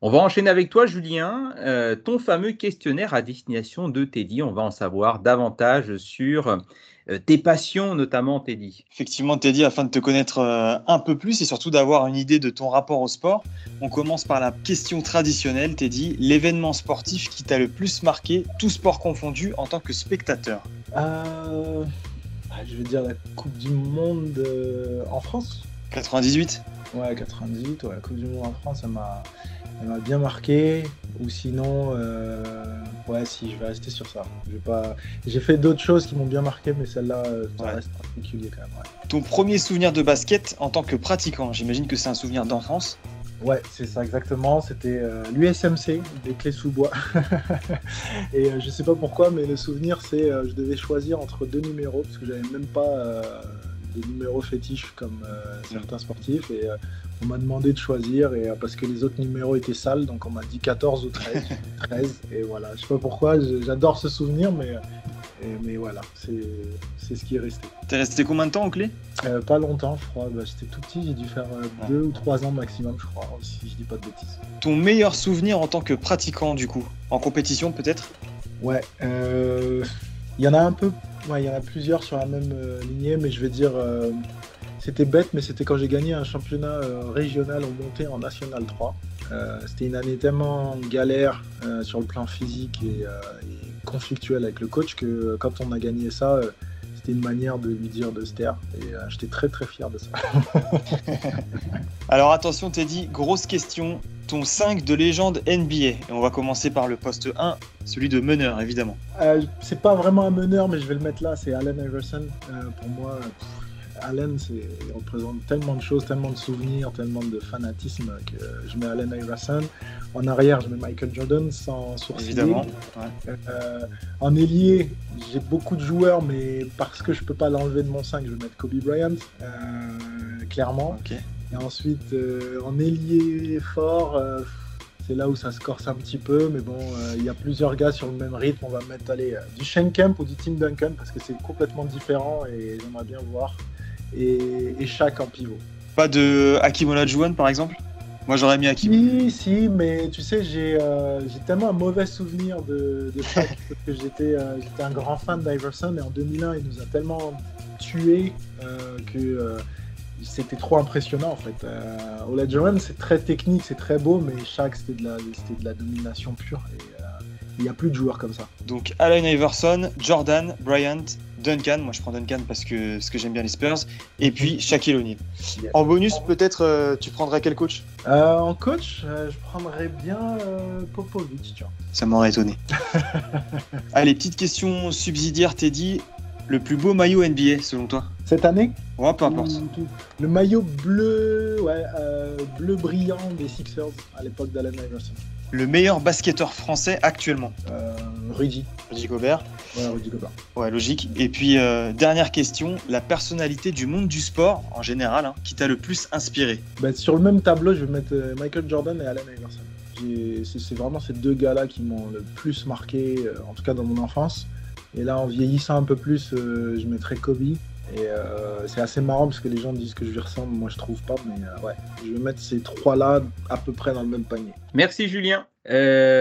On va enchaîner avec toi, Julien. Euh, ton fameux questionnaire à destination de Teddy. On va en savoir davantage sur euh, tes passions, notamment, Teddy. Effectivement, Teddy, afin de te connaître euh, un peu plus et surtout d'avoir une idée de ton rapport au sport, on commence par la question traditionnelle, Teddy. L'événement sportif qui t'a le plus marqué, tout sport confondu, en tant que spectateur? Euh, bah, Je vais dire la Coupe du Monde en France. 98 Ouais, 98, ouais, la Coupe du Monde en France, ça m'a elle m'a bien marqué. Ou sinon, euh, ouais, si je vais rester sur ça. pas... J'ai fait d'autres choses qui m'ont bien marqué, mais celle-là, euh, ça reste particulier quand même. Ton premier souvenir de basket en tant que pratiquant, j'imagine que c'est un souvenir d'enfance. Ouais, c'est ça exactement. C'était euh, l'USMC, des clés sous bois. et je sais pas pourquoi, mais le souvenir, c'est je devais choisir entre deux numéros parce que j'avais même pas des numéros fétiches comme certains sportifs. Et on m'a demandé de choisir et, euh, parce que les autres numéros étaient sales, donc on m'a dit 14 ou 13. 13 et voilà, je sais pas pourquoi, j'adore ce souvenir, mais, mais voilà, c'est ce qui est resté. T'es resté combien de temps au clé? Euh, Pas longtemps, je crois. Bah, J'étais tout petit, j'ai dû faire 2 euh, ou 3 ans maximum, je crois, si je dis pas de bêtises. Ton meilleur souvenir en tant que pratiquant, du coup? En compétition, peut-être? Ouais, il y en a un peu, ouais, il y en a plusieurs sur la même lignée, mais je vais dire c'était bête, mais c'était quand j'ai gagné un championnat euh, régional en montée en National 3. Euh, c'était une année tellement galère euh, sur le plan physique et, conflictuel avec le coach que quand on a gagné ça, c'était une manière de lui dire de se taire. Et j'étais très très fier de ça. Alors attention Teddy, grosse question. Ton 5 de légende NBA. Et on va commencer par le poste 1, celui de meneur évidemment. c'est pas vraiment un meneur, mais je vais le mettre là, c'est Allen Iverson. pour moi, Allen, il représente tellement de choses, tellement de souvenirs, tellement de fanatisme que je mets Allen Iverson. En arrière, je mets Michael Jordan sans sourciller. Évidemment. Euh, en ailier, j'ai beaucoup de joueurs, mais parce que je peux pas l'enlever de mon 5, je vais mettre Kobe Bryant, euh, clairement. Et ensuite, euh, en ailier fort, c'est là où ça se corse un petit peu, mais bon, il y a plusieurs gars sur le même rythme. On va mettre aller, du Shane Kemp ou du Tim Duncan parce que c'est complètement différent et j'aimerais bien voir et, et Shaq en pivot. Pas de Hakim Olajuwon par exemple? Moi j'aurais mis Hakim. Si, si, mais tu sais, j'ai euh, tellement un mauvais souvenir de, de Shaq parce que j'étais euh, un grand fan d'Iverson et en 2001 il nous a tellement tués euh, que c'était trop impressionnant en fait. Olajuwon c'est très technique, c'est très beau, mais Shaq c'était de, la, de la domination pure. Et, il n'y a plus de joueurs comme ça. Donc Allen Iverson, Jordan, Bryant, Duncan. Moi je prends Duncan parce que, parce que j'aime bien les Spurs. Et puis Shaquille O'Neal. En bonus, peut-être euh, tu prendrais quel coach? Euh, En coach, euh, je prendrais bien Popovic. Tu vois. Ça m'aurait étonné. Allez, petite question subsidiaire, Teddy. Le plus beau maillot NBA selon toi? Cette année Ouais, peu importe. Le maillot bleu, ouais, bleu brillant des Sixers à l'époque d'Allen Iverson le meilleur basketteur français actuellement euh, Rudy. Rudy Gobert. Ouais, Rudy Gobert. Ouais, logique. Et puis, euh, dernière question, la personnalité du monde du sport, en général, hein, qui t'a le plus inspiré bah, Sur le même tableau, je vais mettre euh, Michael Jordan et Allen Iverson. C'est vraiment ces deux gars-là qui m'ont le plus marqué, en tout cas dans mon enfance. Et là, en vieillissant un peu plus, je mettrais Kobe. Et c'est assez marrant parce que les gens disent que je lui ressemble, moi je trouve pas, mais ouais, je vais mettre ces trois-là à peu près dans le même panier. Merci Julien. Euh,